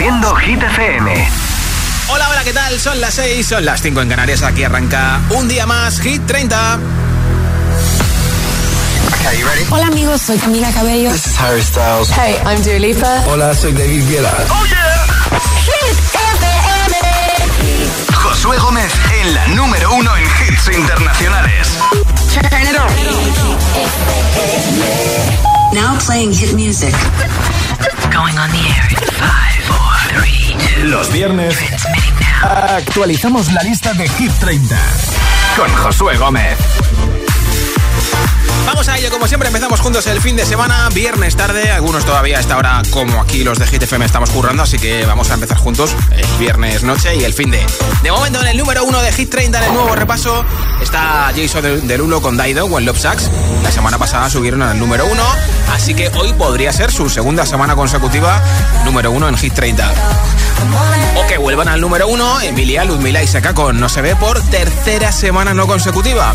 Haciendo Hit FM. Hola, hola, ¿qué tal? Son las 6, son las 5 en Canarias. Aquí arranca un día más Hit 30. Okay, you ready? Hola amigos, soy Camila Cabello. This is Harry Styles. Hey, I'm Dua Lipa. Hola, soy David Guetta. ¡Oh, yeah! Hit FM. Josué Gómez en la número uno en hits internacionales. Turn it on. Now playing hit music. Going on the air in five, four, three, two. Los viernes actualizamos la lista de Hit 30 Con Josué Gómez. Vamos a ello, como siempre empezamos juntos el fin de semana, viernes tarde, algunos todavía a esta hora como aquí los de Hit FM estamos currando, así que vamos a empezar juntos el viernes noche y el fin de... De momento en el número uno de Hit 30 en el nuevo repaso está Jason Derulo con Daido o en Love Sucks. La semana pasada subieron al número uno, así que hoy podría ser su segunda semana consecutiva número uno en Hit 30. O que vuelvan al número uno Emilia, Ludmila y Seca con No se ve por tercera semana no consecutiva.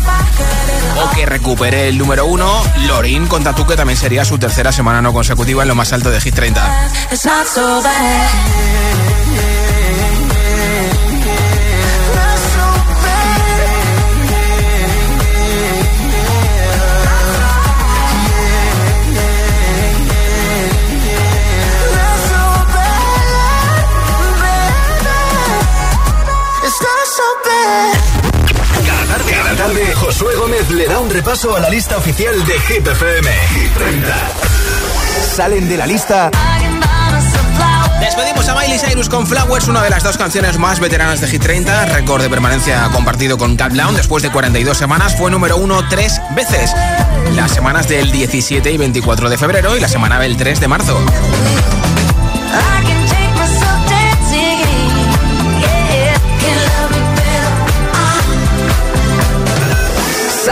O que recupere el número uno Lorin con Tatu, que también sería su tercera semana no consecutiva en lo más alto de Hit 30. It's not so bad. Tarde, Josué Gómez le da un repaso a la lista oficial de Hit FM. Hit 30. Salen de la lista Despedimos a Miley Cyrus con Flowers, una de las dos canciones más veteranas de Hit 30, récord de permanencia compartido con Countdown. Después de 42 semanas fue número uno tres veces. Las semanas del 17 y 24 de febrero y la semana del 3 de marzo.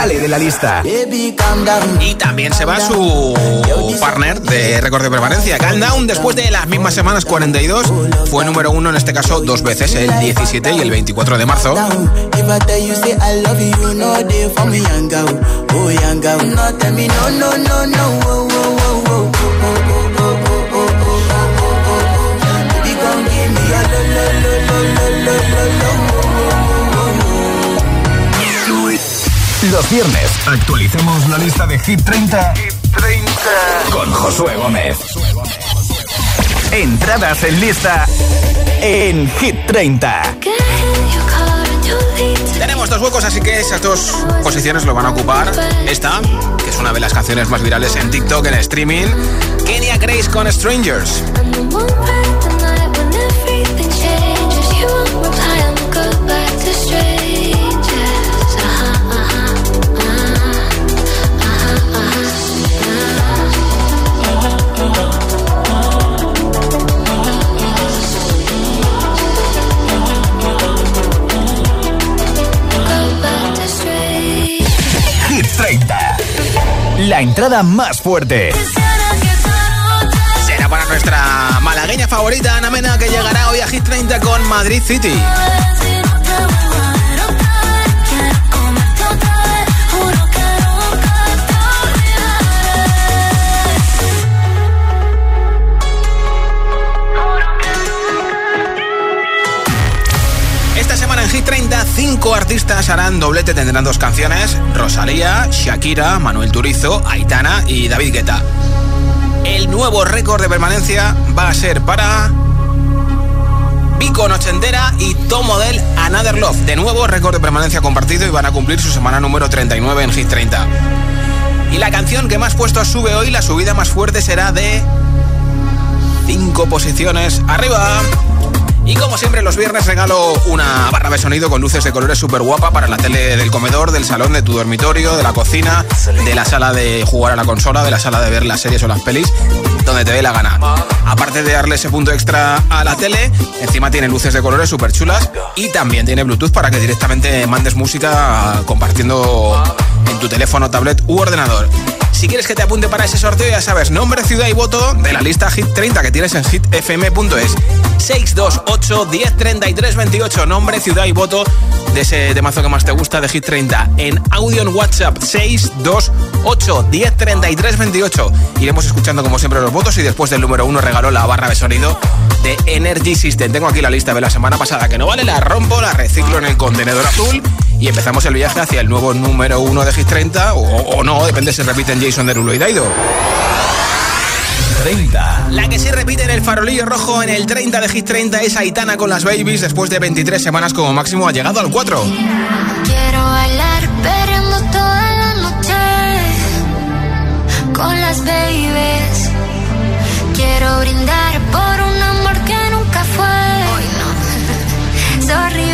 Sale de la lista Y también se va su partner de récord de permanencia, Countdown, después de las mismas semanas 42. Fue número uno en este caso dos veces, el 17 y el 24 de marzo. Los viernes actualizamos la lista de Hit 30 Con Josué Gómez. Entradas en lista en Hit 30. Tenemos dos huecos, así que esas dos posiciones lo van a ocupar. Esta, que es una de las canciones más virales en TikTok, en streaming. Kenya Grace con Strangers. La entrada más fuerte. Será para nuestra malagueña favorita, Ana Mena, que llegará hoy a Hit 30 con Madrid City. Cinco artistas harán doblete, tendrán dos canciones: Rosalía, Shakira, Manuel Turizo, Aitana y David Guetta. El nuevo récord de permanencia va a ser para Vico Nochentera y Tom Model Another Love. De nuevo, récord de permanencia compartido y van a cumplir su semana número 39 en Hit 30. Y la canción que más puestos sube hoy, la subida más fuerte será de 5 posiciones arriba. Y como siempre los viernes regalo una barra de sonido con luces de colores súper guapa para la tele del comedor, del salón, de tu dormitorio, de la cocina, de la sala de jugar a la consola, de la sala de ver las series o las pelis, donde te dé la gana. Aparte de darle ese punto extra a la tele, encima tiene luces de colores súper chulas y también tiene Bluetooth para que directamente mandes música compartiendo en tu teléfono, tablet u ordenador. Si quieres que te apunte para ese sorteo, ya sabes, nombre, ciudad y voto de la lista Hit 30 que tienes en hitfm.es. 628 1033 28. Nombre, ciudad y voto de ese temazo que más te gusta de Hit 30. En audio en WhatsApp 628 1033 28. Iremos escuchando como siempre los votos y después del número uno regaló la barra de sonido de Energy System. Tengo aquí la lista de la semana pasada que no vale, la rompo, la reciclo en el contenedor azul y empezamos el viaje hacia el nuevo número uno de Hit 30 o, no, depende si repiten Jason Derulo y Daido. 30. La que sí repite en el farolillo rojo en el 30 de Hit 30 es Aitana con las Babies después de 23 semanas como máximo ha llegado al 4. Quiero bailar perreando toda la noche con las babies. Quiero brindar por un amor que nunca fue. no. Sorry,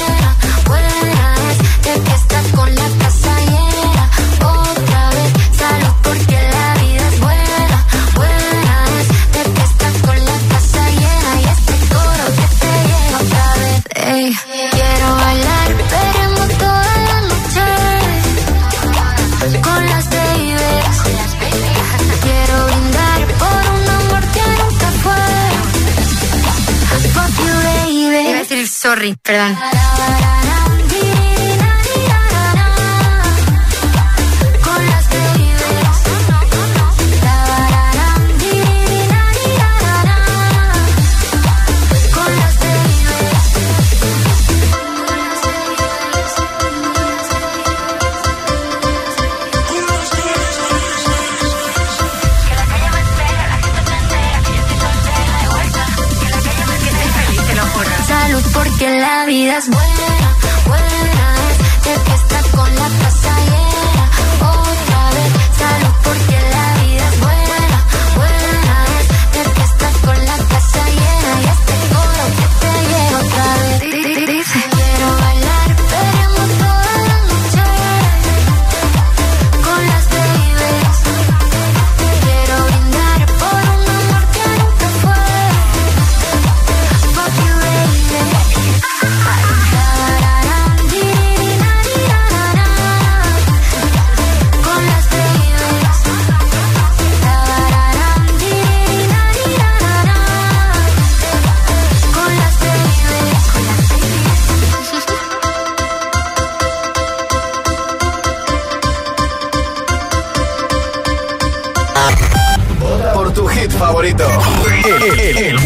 perdón.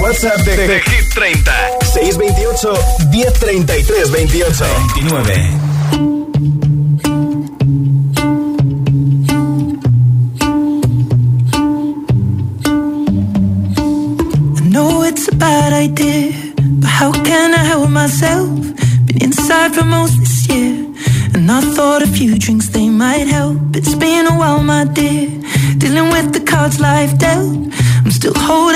WhatsApp de, de Hit 30. 628 1033 28. 29. I know it's a bad idea, but how can I help myself? Been inside for most this year, and I thought a few drinks they might help. It's been a while, my dear, dealing with the cards life dealt. I'm still holding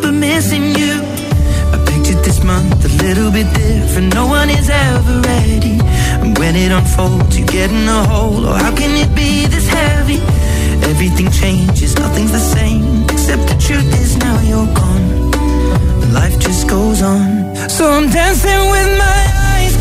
can't but missing you. I pictured this month a little bit different. No one is ever ready. And when it unfolds, you get in a hole. Or oh, how can it be this heavy? Everything changes, nothing's the same. Except the truth is now you're gone. And life just goes on. So I'm dancing with my eyes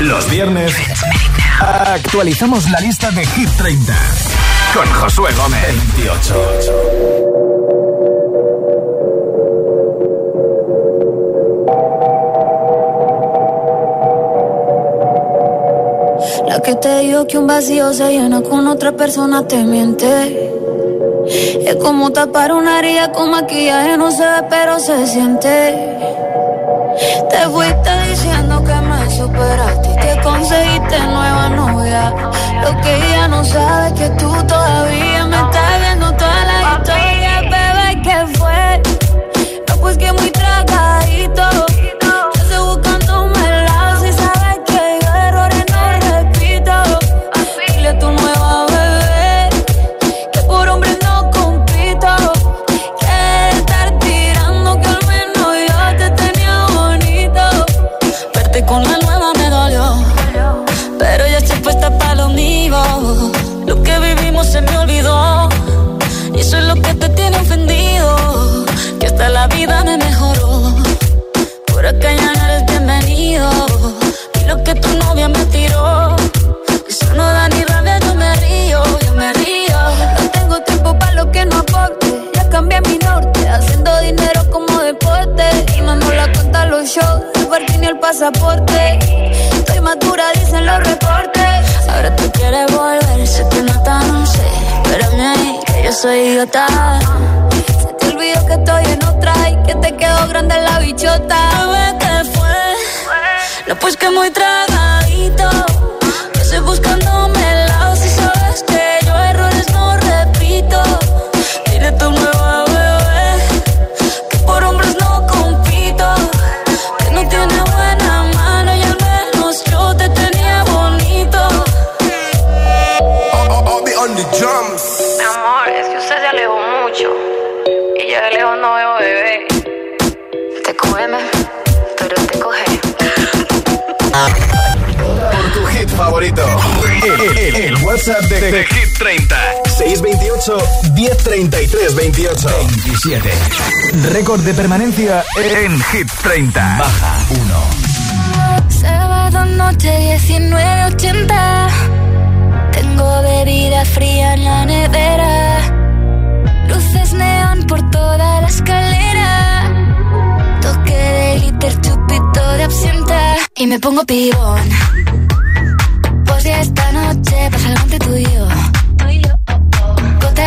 Los viernes actualizamos la lista de Hit 30 con Josué Gómez. 28. La que te dijo que un vacío se llena con otra persona te miente. Es como tapar una herida con maquillaje, no se ve, pero se siente. Te fuiste diciendo que me superaste que conseguiste nueva novia. Lo que ella no sabe es que tú todavía me estás viendo toda la historia, bebé, ¿qué fue? No, pues que muy tragadito. 27. Récord de permanencia en Hit 30. Baja 1. Sábado noche 1980. Tengo bebida fría en la nevera. Luces neón por toda la escalera. Toque de liter, chupito de absenta. Y me pongo pibón esta noche pasa algo entre tú y yo.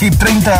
Hit 30.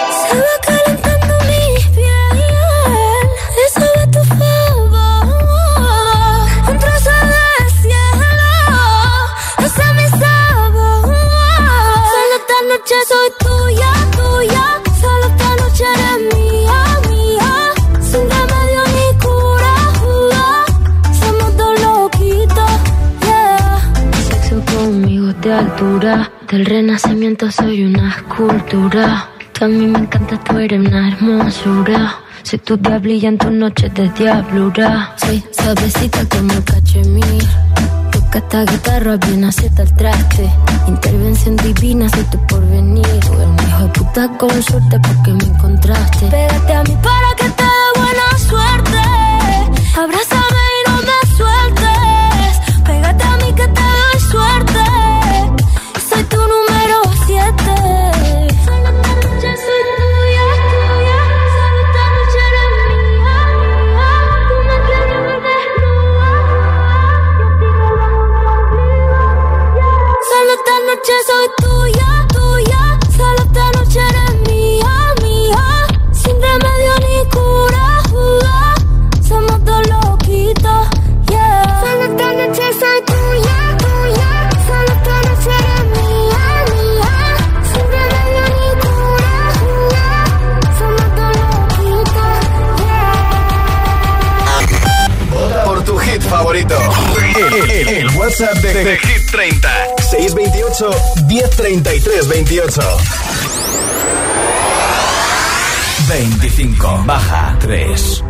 pintura. Del renacimiento soy una escultura. Tú a mí me encanta, tú eres una hermosura. Soy tu diablilla en tus noches de diablura. Soy suavecita como cachemir. Toca esta guitarra bien acierta el traste. Intervención divina, soy tu porvenir. Tú eres hijo de puta con suerte porque me encontraste. Pégate a mí para que te dé buena suerte. Abrázame. WhatsApp de, de, de Hit 30. 628 1033 28. 25 baja 3.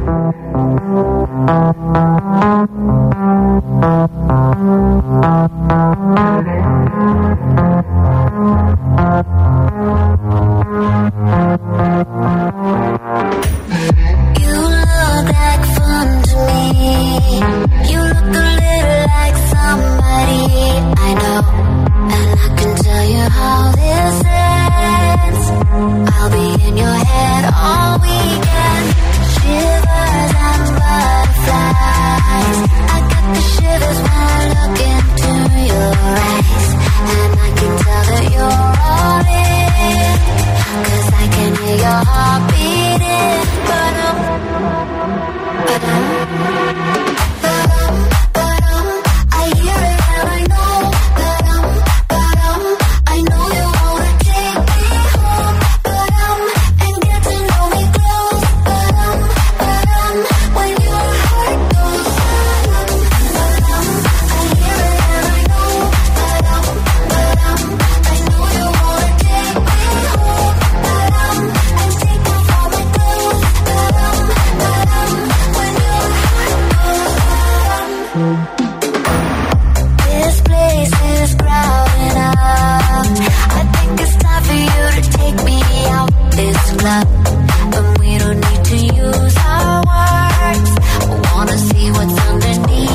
underneath.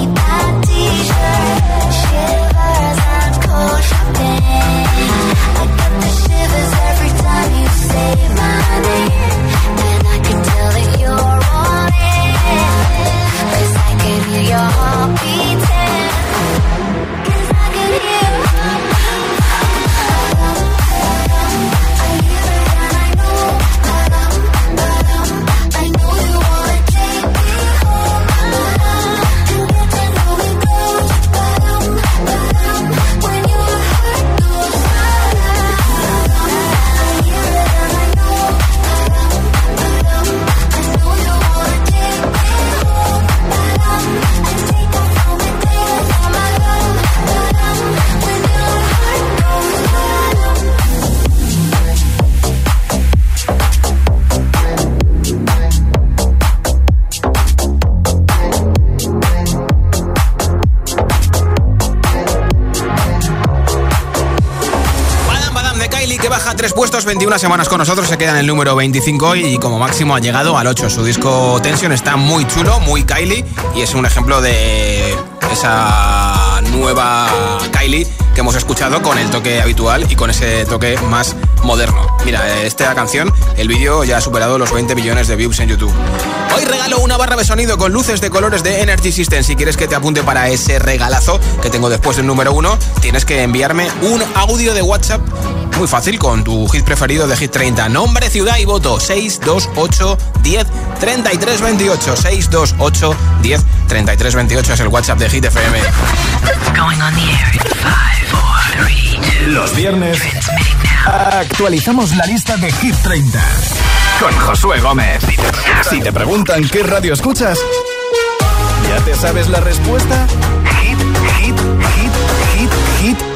Nosotros, se queda en el número 25 y como máximo ha llegado al 8. Su disco Tension está muy chulo, muy Kylie y es un ejemplo de esa nueva Kylie que hemos escuchado con el toque habitual y con ese toque más moderno. Mira, esta canción, el vídeo ya ha superado los 20 millones de views en YouTube. Hoy regalo una barra de sonido con luces de colores de Energy System. Si quieres que te apunte para ese regalazo que tengo después del número uno, tienes que enviarme un audio de WhatsApp muy fácil con tu hit preferido de Hit 30. Nombre, ciudad y voto 628 10 33 28. 628 10 33 28 es el WhatsApp de Hit FM. Los viernes actualizamos la lista de Hit 30 con Josué Gómez. Si te preguntan qué radio escuchas, ¿ya te sabes la respuesta? Hit, hit, hit, hit, hit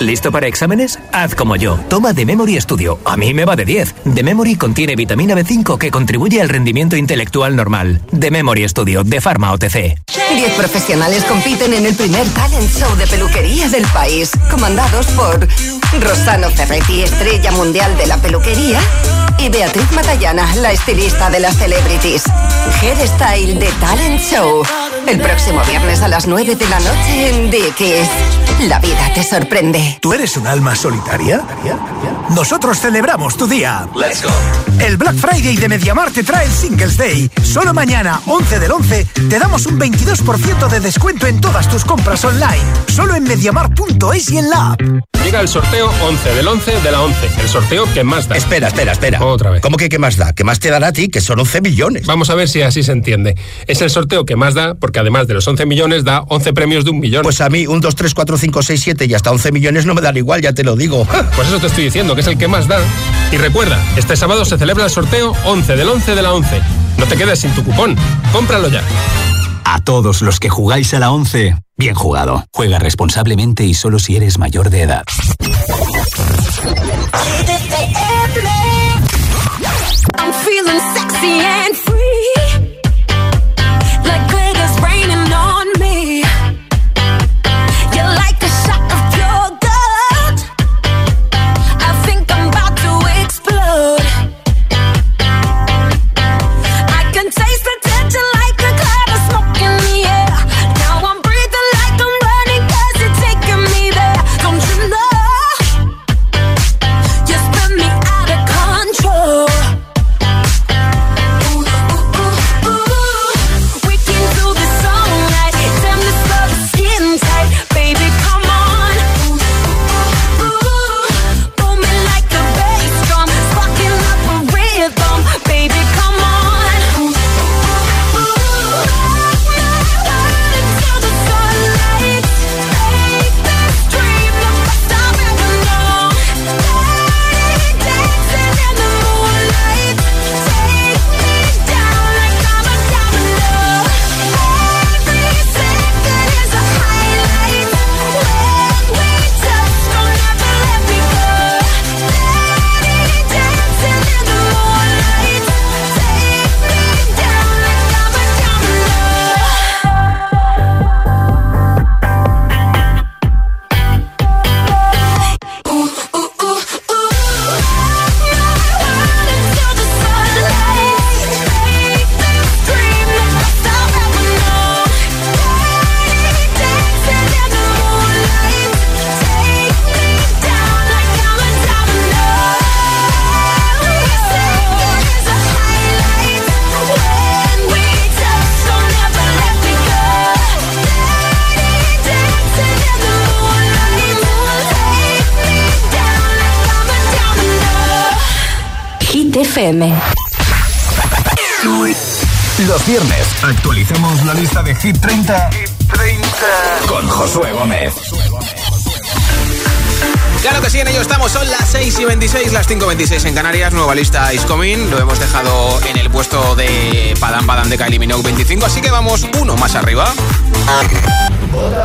¿Listo para exámenes? Haz como yo. Toma The Memory Studio. A mí me va de 10. The Memory contiene vitamina B5 que contribuye al rendimiento intelectual normal. The Memory Studio de Pharma OTC. Diez profesionales compiten en el primer talent show de peluquería del país, comandados por Rosano Ferretti, estrella mundial de la peluquería, y Beatriz Matallana, la estilista de las celebrities. Hairstyle de Talent Show. El próximo viernes a las 9 de la noche en Dickies. La vida te sorprende. ¿Tú eres un alma solitaria? Nosotros celebramos tu día. Let's go. El Black Friday de Mediamar te trae el Singles Day. Solo mañana, 11 del 11, te damos un 22% de descuento en todas tus compras online. Solo en mediamar.es y en la app. Llega el sorteo 11 del 11 de la 11. El sorteo que más da. Espera, espera, espera. Otra vez. ¿Cómo que qué más da? ¿Qué más te dará a ti? Que son 11 millones. Vamos a ver si así se entiende. Es el sorteo que más da porque además de los 11 millones da 11 premios de un millón. Pues a mí un 2, 3, 4, 5, 6, 7 y hasta 11 millones no me dan igual, ya te lo digo. Pues eso te estoy diciendo, que es el que más da. Y recuerda, este sábado se celebra el sorteo 11 del 11 de la 11. No te quedes sin tu cupón. Cómpralo ya. A todos los que jugáis a la 11, bien jugado. Juega responsablemente y solo si eres mayor de edad. I'm feeling sexy and FM. Los viernes actualizamos la lista de Hit 30, con Josué Gómez. Claro que sí, en ello estamos. Son las 6 y 26, las 5 y 26 en Canarias. Nueva lista is coming. Lo hemos dejado en el puesto de Padam Padam de Kylie Minogue 25. Así que vamos uno más arriba.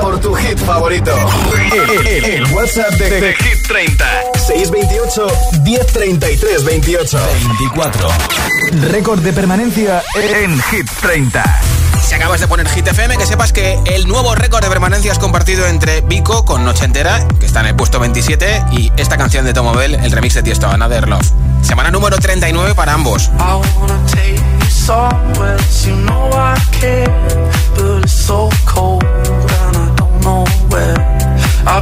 Por tu hit favorito. El, el- el WhatsApp de, de Hit 30. 628 1033 28. 24. Récord de permanencia en Hit 30. Si acabas de poner Hit FM, que sepas que el nuevo récord de permanencia es compartido entre Vico con Noche Entera, que está en el puesto 27, y esta canción de Tomo Bell, el remix de Tiesto, Another Love. Semana número 39 para ambos. I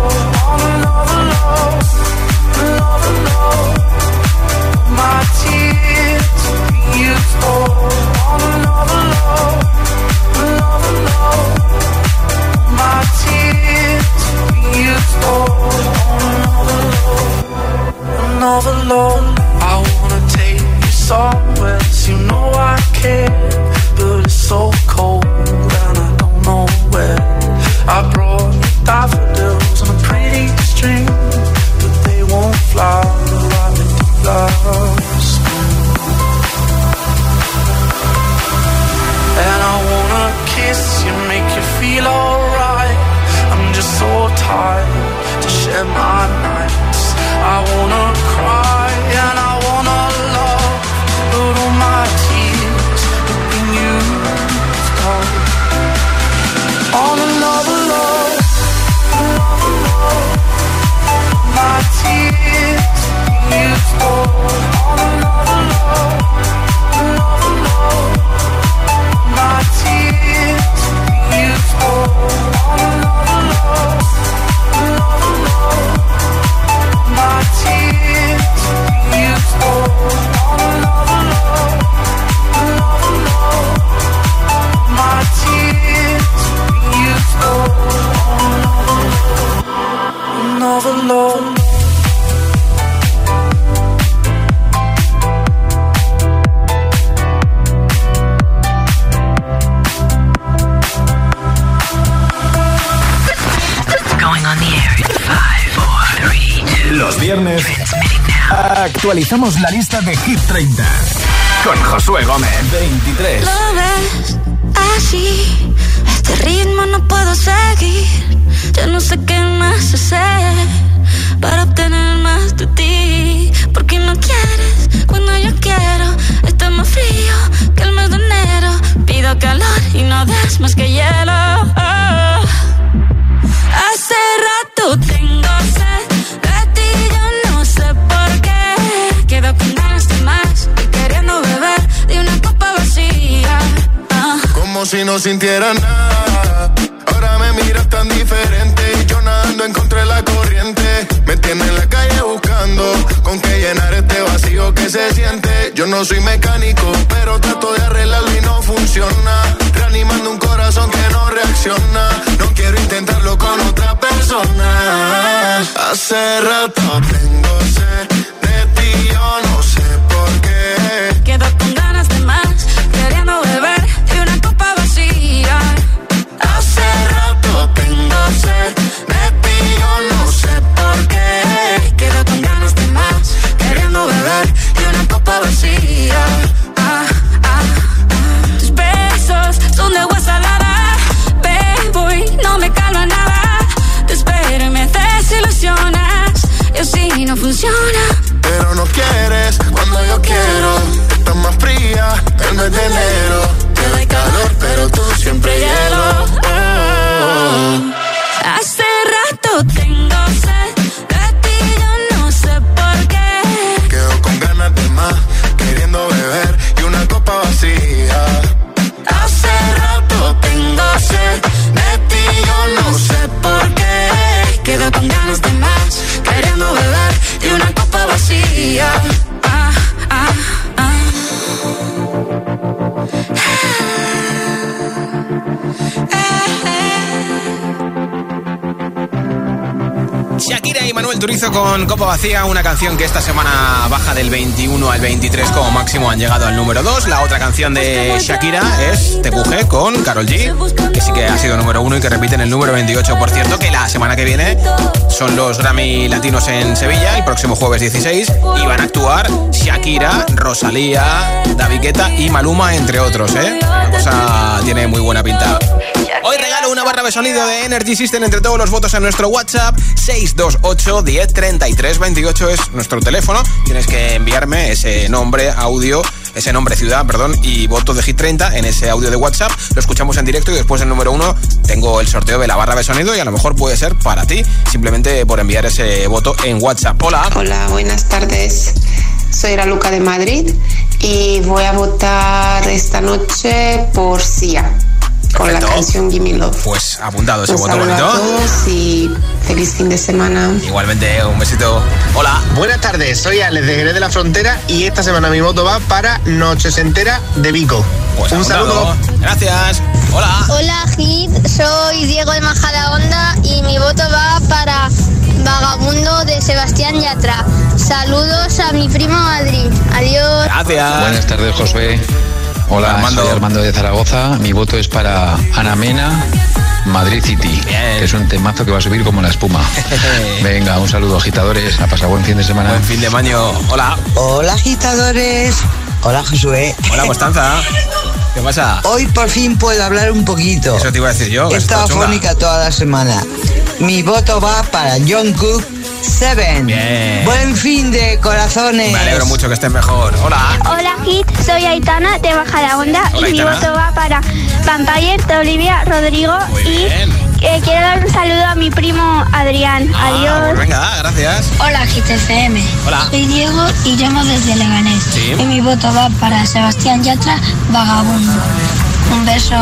actualizamos la lista de Hit 30 con Josué Gómez. 23. Lo ves así, este ritmo no puedo seguir. Ya no sé qué más hacer para obtener más de ti. Porque no quieres cuando yo quiero. Está más frío que el mes de enero. Pido calor y no das más que hielo. Oh. Hace rato Si no sintiera nada. Ahora me miras tan diferente y yo nadando encontré la corriente. Me tiene en la calle buscando con qué llenar este vacío que se siente. Yo no soy mecánico, pero trato de arreglarlo y no funciona. Reanimando un corazón que no reacciona. No quiero intentarlo con otra persona. Hace rato tengo sed de ti, yo no sé por qué. Quedo con ganas de más, hacer. De ti yo no sé por qué. Quedo con ganas de más, queriendo beber y una copa vacía. Ah, ah, ah. Tus besos son de agua salada, bebo y no me calma nada. Te espero y me desilusionas, yo sí no funciona. Pero no quieres cuando yo quiero, estás más fría el mes de enero. Te doy calor pero tú siempre hielo. Eh. I Turizo con Copa Vacía, una canción que esta semana baja del 21 al 23 como máximo han llegado al número 2. La otra canción de Shakira es TQG con Carol G, que sí que ha sido número 1 y que repite en el número 28. Por cierto, que la semana que viene son los Grammy Latinos en Sevilla, el próximo jueves 16, y van a actuar Shakira, Rosalía, David Guetta y Maluma, entre otros, ¿eh? La cosa tiene muy buena pinta. Hoy regalo una barra de sonido de Energy System entre todos los votos en nuestro WhatsApp 628 10 33 28 es nuestro teléfono. Tienes que enviarme ese nombre, audio, ese nombre ciudad, perdón, y voto de Hit 30 en ese audio de WhatsApp. Lo escuchamos en directo y después el número uno tengo el sorteo de la barra de sonido y a lo mejor puede ser para ti, simplemente por enviar ese voto en WhatsApp. Hola. Hola, buenas tardes. Soy la Luca de Madrid y voy a votar esta noche por Sia con la canción Gimme Love. Pues apuntado ese voto a bonito. todos y feliz fin de semana. Igualmente, un besito. Hola. Buenas tardes, soy Alex de Jerez de la Frontera y esta semana mi voto va para Noches Entera de Vico. Pues Un apuntado. saludo. Gracias. Hola. Hola Hit, soy Diego de Majadahonda y mi voto va para Vagabundo de Sebastián Yatra. Saludos a mi primo Adri. Adiós. Gracias. Buenas tardes, Josué. Hola, Armando. soy Armando de Zaragoza. Mi voto es para Ana Mena, Madrid City, que es un temazo que va a subir como la espuma. Venga, un saludo, agitadores. A pasar buen fin de semana. Buen fin de maño. Hola. Hola agitadores. Hola Josué. Hola, Constanza. ¿Qué pasa? Hoy por fin puedo hablar un poquito. Eso te iba a decir yo. He estado fónica toda la semana. Mi voto va para John Cook Seven. Bien. Buen fin de corazones. Me alegro mucho que estés mejor. Hola. Hola Hit, soy Aitana de Majadahonda Hola, y mi voto va para Vampire de Olivia Rodrigo Muy y bien. eh, quiero dar un saludo a mi primo Adrián. Ah, Adiós. pues venga, gracias. Hola Hit FM. Hola. Soy Diego y llamo desde Leganés. Sí. Y mi voto va para Sebastián Yatra, Vagabundo. Un beso.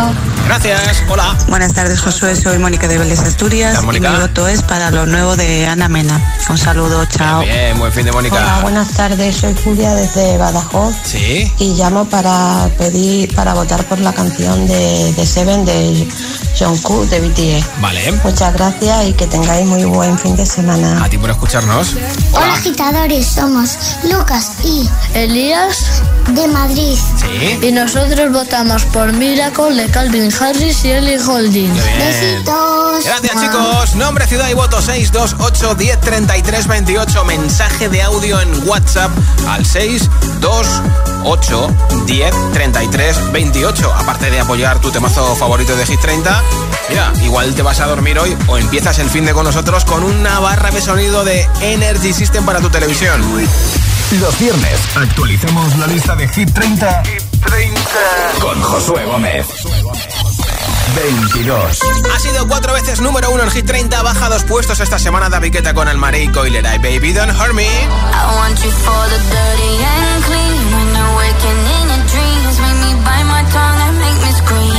Gracias. Hola. Buenas tardes, Josué. Soy Mónica de Vélez Asturias Hola, Mónica. y mi voto es para lo nuevo de Ana Mena. Un saludo, chao. Bien, buen fin de Mónica. Hola, buenas tardes. Soy Julia desde Badajoz Sí. y llamo para pedir, para votar por la canción de, de Seven de Jungkook de BTS. Vale. Muchas gracias y que tengáis muy buen fin de semana. A ti por escucharnos. Hola agitadores, somos Lucas y Elías de Madrid. Sí. Y nosotros votamos por Miracle de Calvin Harris y Ellie Holding. Besitos. Gracias chicos. Nombre, ciudad y voto 628 10 33 28. Mensaje de audio en WhatsApp al 628 10 33 28. Aparte de apoyar tu temazo favorito de Hit 30, mira, igual te vas a dormir hoy o empiezas el fin de con nosotros con una barra de sonido de Energy System para tu televisión. Los viernes actualicemos la lista de Hit 30, con Josué Gómez. 22. Ha sido cuatro veces número uno en Hit 30, baja dos puestos esta semana David Guetta con el Marie Coiler y Baby Don't Hurt Me. I want you for the dirty and clean. When you're waking in your dreams, make me bite my tongue and make me scream.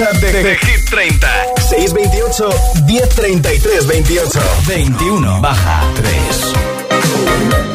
WhatsApp de, de, Hit 30. 628 1033 28. 21 baja 3.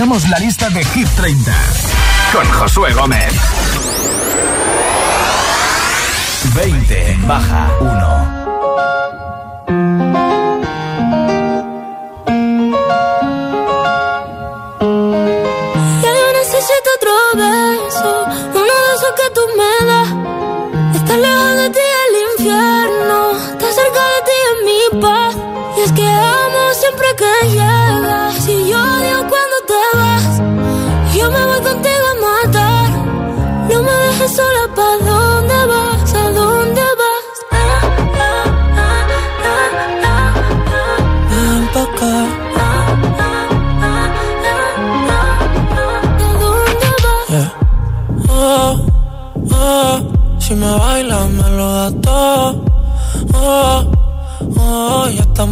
Actualizamos la lista de Hit 30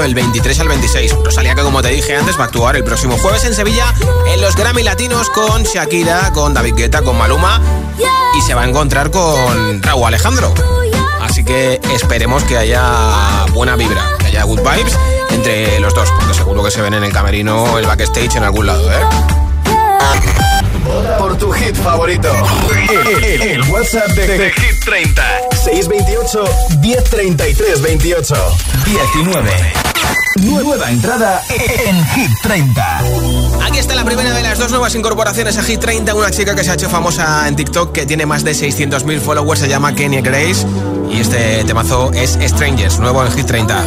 del 23 al 26. Rosalía pues que como te dije antes va a actuar el próximo jueves en Sevilla en los Grammy Latinos con Shakira, con David Guetta, con Maluma y se va a encontrar con Raúl Alejandro. Así que esperemos que haya buena vibra, que haya good vibes entre los dos, porque seguro que se ven en el camerino, el backstage en algún lado, ¿eh? Por tu hit favorito. El, WhatsApp de, de, de, Hit 30. 628 1033 28 19. Nueva entrada en Hit 30. Aquí está la primera de las dos nuevas incorporaciones a Hit 30. Una chica que se ha hecho famosa en TikTok, que tiene más de 600.000 followers, se llama Kenya Grace. Y este temazo es Strangers, nuevo en Hit 30.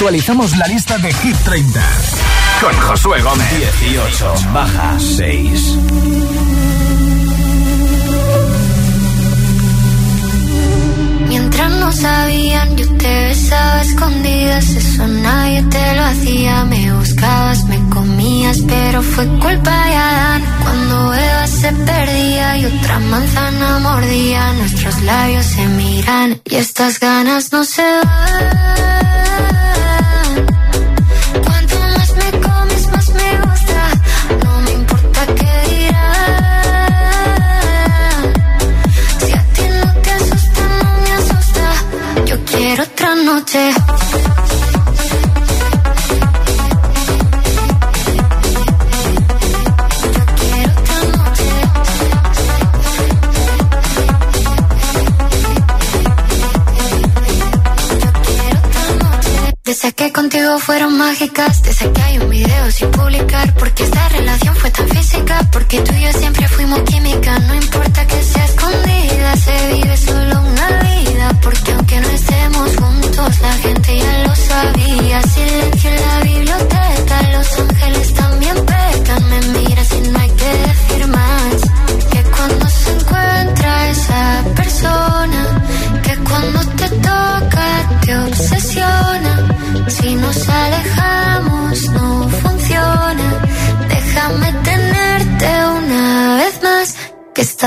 actualizamos la lista de Hit 30 con Josué Gómez. 18, baja 6. Mientras no sabían, yo te besaba escondidas. Eso nadie te lo hacía. Me buscabas, me comías, pero fue culpa de Adán. Cuando Eva se perdía y otra manzana mordía, nuestros labios se miran y estas ganas no se van.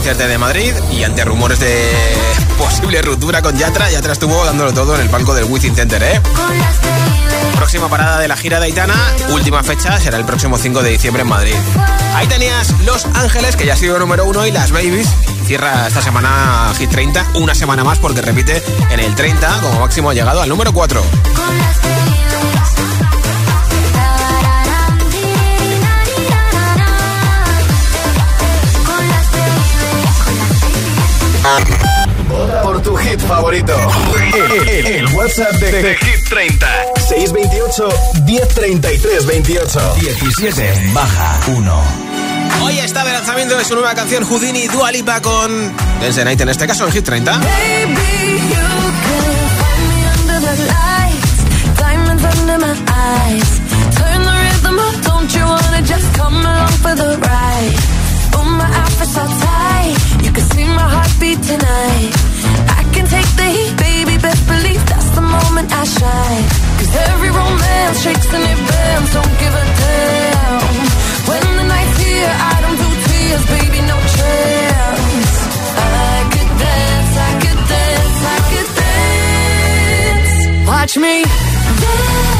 De Madrid y ante rumores de posible ruptura con Yatra, Yatra estuvo dándolo todo en el palco del Wizzing Center, ¿eh? Próxima parada de la gira de Aitana, última fecha será el próximo 5 de diciembre en Madrid. Ahí tenías Los Ángeles, que ya ha sido número uno, y Las Babies. Cierra esta semana Hit 30, una semana más porque repite en el 30, como máximo ha llegado al número 4. Por tu hit favorito. El, WhatsApp de, Hit 30. 628 1033 28. 17 baja 1. Hoy está de lanzamiento de su nueva canción Houdini Dua Lipa con Dance Night, en este caso en Hit 30. Baby, you under my eyes. Turn the rhythm up, don't you wanna just come along for the ride? Oh, my outfit's so tight. See my heartbeat tonight. I can take the heat, baby. Best believe that's the moment I shine. Cause every romance shakes and it. Don't give a damn. When the night's here, I don't do tears, baby. No chance. I dance, I could dance, I could dance. Watch me dance,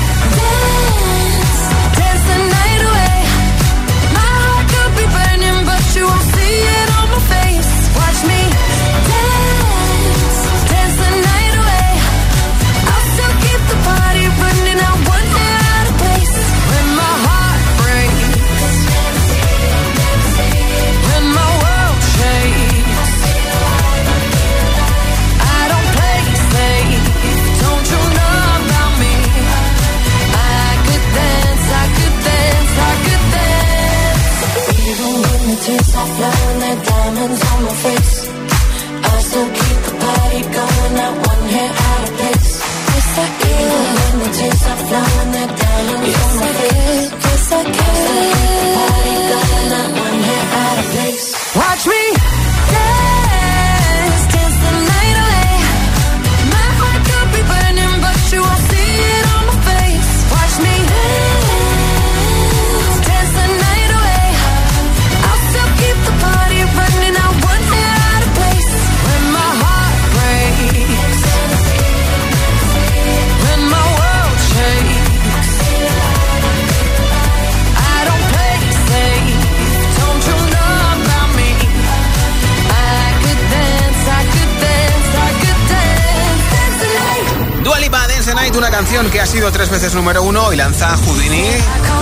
número uno y lanza Houdini,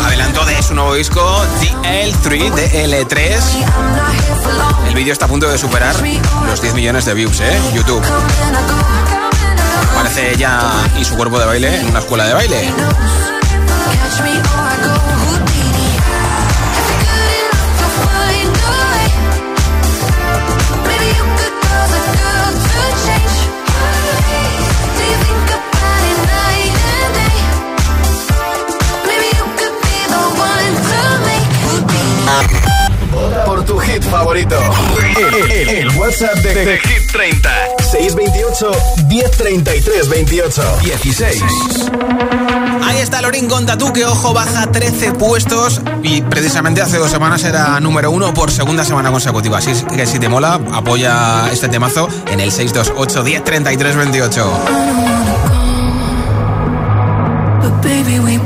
adelanto de su nuevo disco DL3, DL3. El vídeo está a punto de superar los 10 millones de views, ¿eh? YouTube. Aparece ella y su cuerpo de baile en una escuela de baile. Tu hit favorito. El, WhatsApp de, Hit 30. 628 1033 28 16. Ahí está Lorin con Tatu, que ojo, baja 13 puestos y precisamente hace dos semanas era número uno por segunda semana consecutiva. Así que si te mola, apoya este temazo en el 628 1033 28. baby, we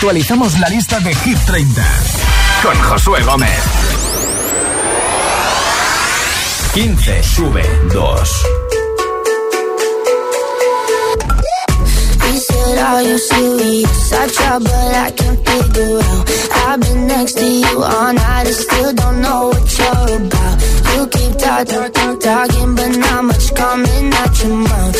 actualizamos la lista de Hit 30 con Josué Gómez. 15 sube 2. He said, Are you serious? I try, but I can't figure out. I've been next to you all night and still don't know what you're about. You keep talking, talk, talking, but not much coming out your mouth.